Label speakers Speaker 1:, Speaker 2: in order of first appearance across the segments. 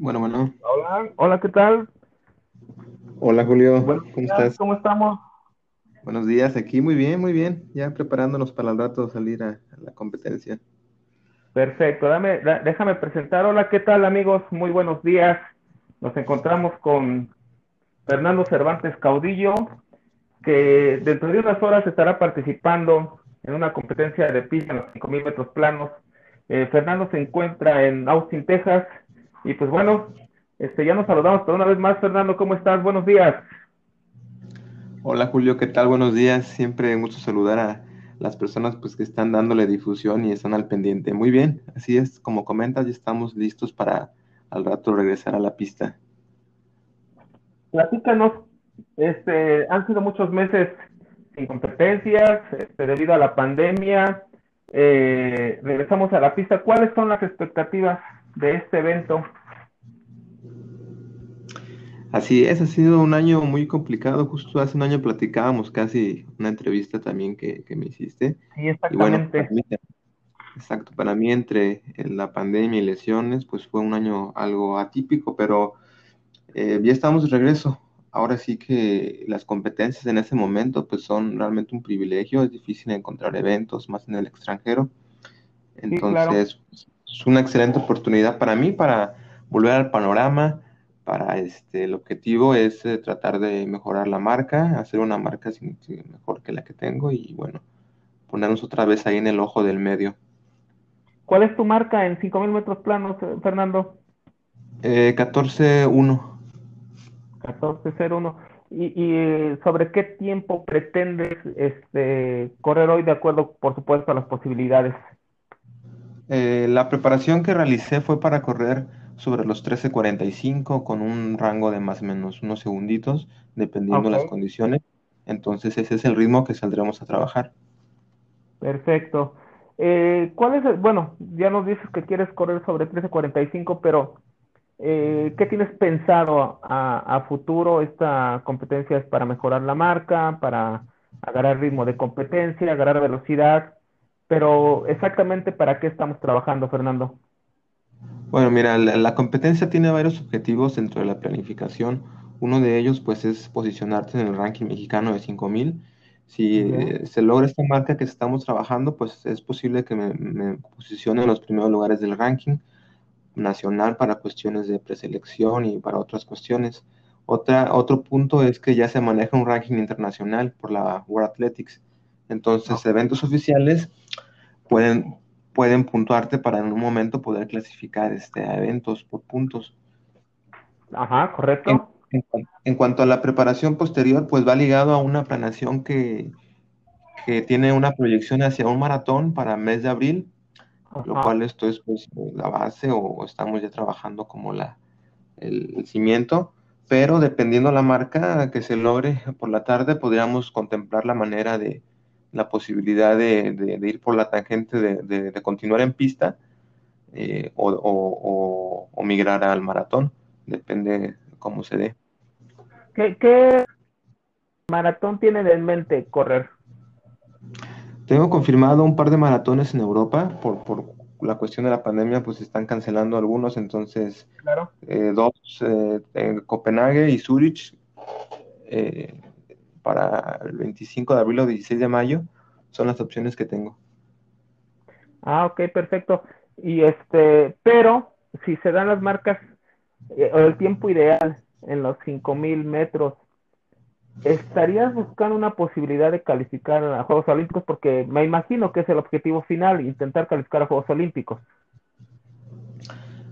Speaker 1: Bueno, bueno.
Speaker 2: Hola, hola, ¿qué tal?
Speaker 1: Hola Julio,
Speaker 2: Buenos
Speaker 1: ¿cómo
Speaker 2: días,
Speaker 1: estás?
Speaker 2: ¿cómo estamos?
Speaker 1: Buenos días, aquí muy bien, muy bien. Ya preparándonos para el rato salir a, a la competencia.
Speaker 2: Perfecto, dame, da- déjame presentar. Hola, ¿qué tal, amigos? Muy buenos días. Nos encontramos con Fernando Cervantes Caudillo, que dentro de unas horas estará participando en una competencia de pista en los 5000 metros planos. Eh, Fernando se encuentra en Austin, Texas. Y pues bueno, este, ya nos saludamos, pero una vez más, Fernando, ¿cómo estás? Buenos días.
Speaker 1: Hola Julio, ¿qué tal? Buenos días. Siempre mucho saludar a las personas pues que están dándole difusión y están al pendiente. Muy bien, así es, como comentas, ya estamos listos para al rato regresar a la pista.
Speaker 2: Platícanos, este, han sido muchos meses sin competencias, este, debido a la pandemia. Eh, regresamos a la pista. ¿Cuáles son las expectativas de este evento?
Speaker 1: Así es, ha sido un año muy complicado. Justo hace un año platicábamos casi una entrevista también que, que me hiciste.
Speaker 2: Sí,
Speaker 1: Y bueno, para
Speaker 2: exactamente.
Speaker 1: mí Exacto, para mí entre la pandemia y lesiones, pues fue un año algo atípico, pero eh, ya estamos de regreso. Ahora sí que las competencias en ese momento pues son realmente un privilegio, es difícil encontrar eventos más en el extranjero,
Speaker 2: Sí, claro.
Speaker 1: Es una excelente oportunidad para mí para volver al panorama, para este, el objetivo es eh, tratar de mejorar la marca, hacer una marca sin- sin- mejor que la que tengo y bueno, ponernos otra vez ahí en el ojo del medio.
Speaker 2: ¿Cuál es tu marca en 5000 metros planos, eh, Fernando?
Speaker 1: Eh, 14-1.
Speaker 2: 1401. ¿Y, y eh, sobre qué tiempo pretendes este, correr hoy de acuerdo, por supuesto, a las posibilidades?
Speaker 1: Eh, la preparación que realicé fue para correr sobre los 13.45 con un rango de más o menos unos segunditos, dependiendo
Speaker 2: Ok,
Speaker 1: las condiciones. Entonces ese es el ritmo que saldremos a trabajar.
Speaker 2: perfecto. Eh, ¿cuál es el- bueno, ya nos dices que quieres correr sobre 1345, pero eh, ¿qué tienes pensado a, a futuro? ¿Esta competencia es para mejorar la marca, para agarrar ritmo de competencia, agarrar velocidad? Pero exactamente para qué estamos trabajando, Fernando.
Speaker 1: Bueno, mira, la, la competencia tiene varios objetivos dentro de la planificación. Uno de ellos, pues, es posicionarte en el ranking mexicano de 5000. Si eh, se logra esta marca que estamos trabajando, pues es posible que me, me posicione en los primeros lugares del ranking. nacional para cuestiones de preselección y para otras cuestiones. Otra, otro punto es que ya se maneja un ranking internacional por la World Athletics. Entonces, eventos oficiales pueden, pueden puntuarte para en un momento poder clasificar este, a eventos por puntos.
Speaker 2: Ajá, correcto.
Speaker 1: en, en cuanto a la preparación posterior, pues va ligado a una planeación que, que tiene una proyección hacia un maratón para mes de abril, lo cual esto es pues la base o estamos ya trabajando como la, el, el cimiento, pero dependiendo la marca que se logre por la tarde, podríamos contemplar la manera de la posibilidad de, de, de ir por la tangente de, de, continuar en pista eh, o, o, o, migrar al maratón, depende cómo se dé.
Speaker 2: ¿Qué, qué maratón tienen en mente correr?
Speaker 1: Tengo confirmado un par de maratones en Europa por, por la cuestión de la pandemia, pues están cancelando algunos, entonces
Speaker 2: Claro.
Speaker 1: eh, dos eh, en Copenhague y Zurich eh, para el 25 de abril o 16 de mayo son las opciones que tengo.
Speaker 2: Ah, ok, perfecto. Y este, pero si se dan las marcas eh, o el tiempo ideal en los 5000 metros, ¿estarías buscando una posibilidad de calificar a Juegos Olímpicos? Porque me imagino que es el objetivo final, intentar calificar a Juegos Olímpicos.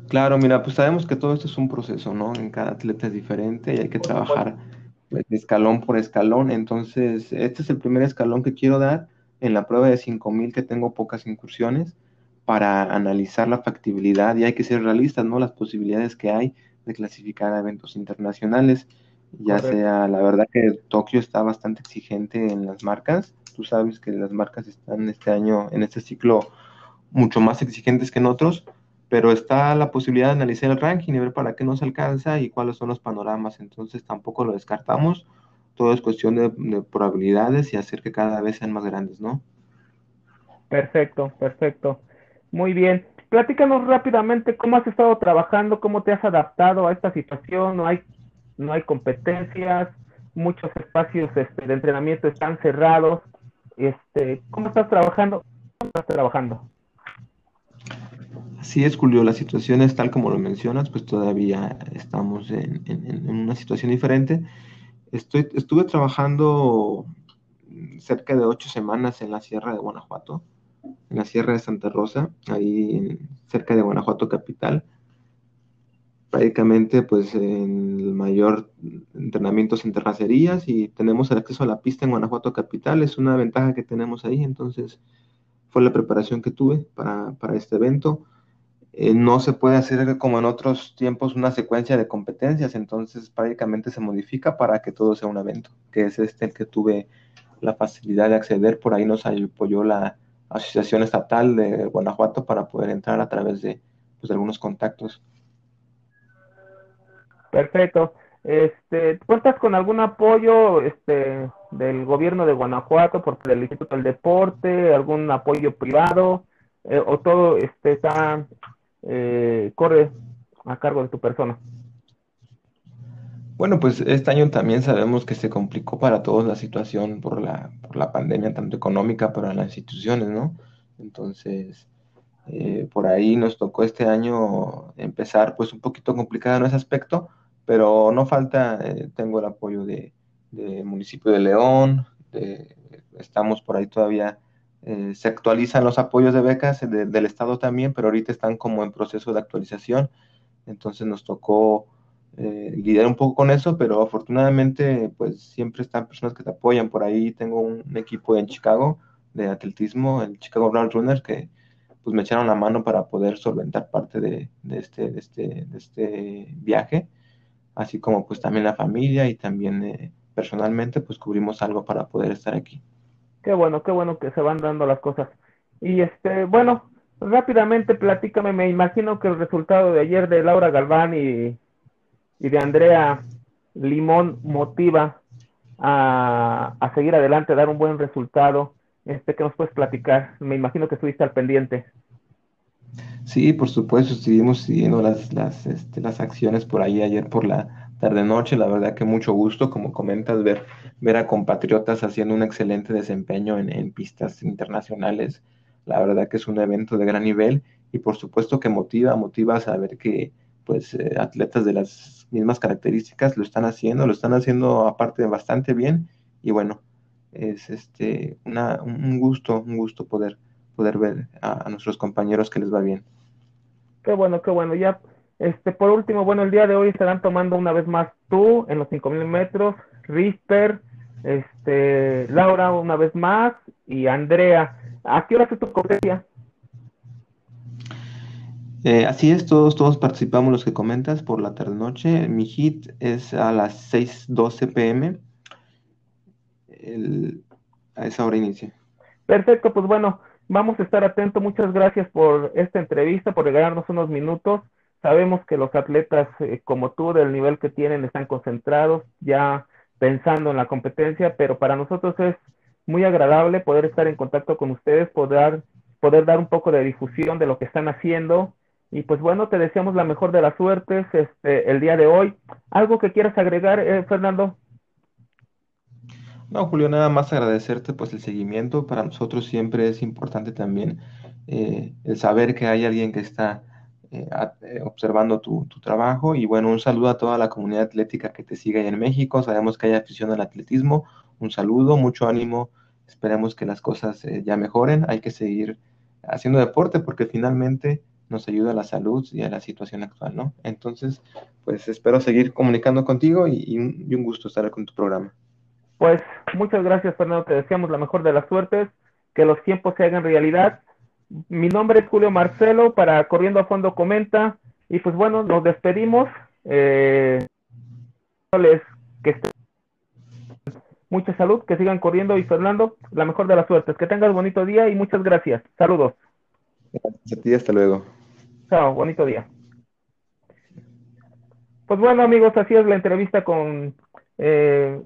Speaker 1: Claro, mira, pues sabemos que todo esto es un proceso, ¿no? En cada atleta es diferente y hay que trabajar escalón por escalón. Entonces, este es el primer escalón que quiero dar en la prueba de 5000 que tengo pocas incursiones para analizar la factibilidad y hay que ser realistas, ¿no? Las posibilidades que hay de clasificar a eventos internacionales, ya
Speaker 2: Correcto.
Speaker 1: sea, la verdad que Tokio está bastante exigente en las marcas. Tú sabes que las marcas están este año, en este ciclo, mucho más exigentes que en otros pero está la posibilidad de analizar el ranking y ver para qué nos alcanza y cuáles son los panoramas. Entonces tampoco lo descartamos. Todo es cuestión de, de probabilidades y hacer que cada vez sean más grandes, ¿no?
Speaker 2: Perfecto, perfecto. Muy bien. platícanos rápidamente cómo has estado trabajando, cómo te has adaptado a esta situación, no hay, no hay competencias, muchos espacios este, de entrenamiento están cerrados. Este, ¿Cómo estás trabajando? ¿Cómo estás trabajando?
Speaker 1: Así es, Julio, la situación es tal como lo mencionas, pues todavía estamos en, una situación diferente. Estoy, estuve trabajando cerca de ocho semanas en la Sierra de Guanajuato, en la Sierra de Santa Rosa, ahí cerca de Guanajuato capital. Prácticamente, pues, en el mayor entrenamientos en terracerías y tenemos el acceso a la pista en Guanajuato capital. Es una ventaja que tenemos ahí, entonces fue la preparación que tuve para este evento. Eh, no se puede hacer como en otros tiempos una secuencia de competencias, entonces prácticamente se modifica para que todo sea un evento, que es este el que tuve la facilidad de acceder. Por ahí nos apoyó la Asociación Estatal de Guanajuato para poder entrar a través de, pues, algunos contactos.
Speaker 2: Perfecto. Este, ¿Cuentas con algún apoyo este, del gobierno de Guanajuato por el Instituto del Deporte, algún apoyo privado eh, o todo este, está eh, corre a cargo de tu persona?
Speaker 1: Bueno, pues este año también sabemos que se complicó para todos la situación por la, por la pandemia, tanto económica, para las instituciones, ¿no? Entonces, eh, por ahí nos tocó este año empezar pues un poquito complicado en ese aspecto, pero no falta, eh, tengo el apoyo de, municipio de León, estamos por ahí todavía, eh, se actualizan los apoyos de becas del Estado también, pero ahorita están como en proceso de actualización, entonces nos tocó eh, un poco con eso, pero afortunadamente pues siempre están personas que te apoyan. Por ahí tengo un, equipo en Chicago de atletismo, el Chicago Round Runner, que pues me echaron la mano para poder solventar parte de, este, de, este, de este viaje, así como pues también la familia y también eh, personalmente pues cubrimos algo para poder estar aquí.
Speaker 2: Qué bueno, qué bueno que se van dando las cosas. Y este, bueno, rápidamente platícame, me imagino que el resultado de ayer de Laura Galván y y de Andrea Limón motiva a, seguir adelante, a dar un buen resultado. Este, ¿Qué nos puedes platicar? Me imagino que estuviste al pendiente.
Speaker 1: Sí, por supuesto, estuvimos siguiendo las, las, este, las acciones por ahí ayer por la tarde-noche. La verdad que mucho gusto, como comentas, ver, ver a compatriotas haciendo un excelente desempeño en, en pistas internacionales. La verdad que es un evento de gran nivel y por supuesto que motiva, motiva saber que pues eh, atletas de las mismas características, lo están haciendo, lo están haciendo aparte bastante bien y bueno, es este una, un gusto, un gusto poder, poder ver a, nuestros compañeros que les va bien.
Speaker 2: Qué bueno, qué bueno. Ya, este, por último, bueno, el día de hoy estarán tomando una vez más tú en los 5000 metros, Risper, este, Laura una vez más y Andrea. ¿A qué hora es tu competencia?
Speaker 1: Eh, así es, todos, todos participamos los que comentas por la tarde-noche. Mi hit es a las 6.12 pm. a esa hora inicia.
Speaker 2: Perfecto, pues bueno, vamos a estar atentos. Muchas gracias por esta entrevista, por regalarnos unos minutos. Sabemos que los atletas eh, como tú, del nivel que tienen, están concentrados, ya pensando en la competencia, pero para nosotros es muy agradable poder estar en contacto con ustedes, poder, poder dar un poco de difusión de lo que están haciendo y pues bueno, te deseamos la mejor de las suertes este, el día de hoy. ¿Algo que quieras agregar, eh, Fernando?
Speaker 1: No, Julio, nada más agradecerte pues el seguimiento. Para nosotros siempre es importante también eh, el saber que hay alguien que está eh, observando tu, tu, trabajo. Y bueno, un saludo a toda la comunidad atlética que te sigue ahí en México. Sabemos que hay afición al atletismo. Un saludo, mucho ánimo. Esperemos que las cosas ya mejoren. Hay que seguir haciendo deporte porque finalmente nos ayuda a la salud y a la situación actual, ¿no? Entonces, pues espero seguir comunicando contigo y, un, gusto estar con tu programa.
Speaker 2: Pues muchas gracias, Fernando. Te deseamos la mejor de las suertes, que los tiempos se hagan realidad. Mi nombre es Julio Marcelo para Corriendo a Fondo Comenta. Y pues bueno, nos despedimos. Eh, que estén mucha salud, que sigan corriendo y Fernando, la mejor de las suertes. Que tengas bonito día y muchas gracias. Saludos.
Speaker 1: Gracias a ti, hasta luego.
Speaker 2: Chao, bonito día. Pues bueno, amigos, así es la entrevista con eh,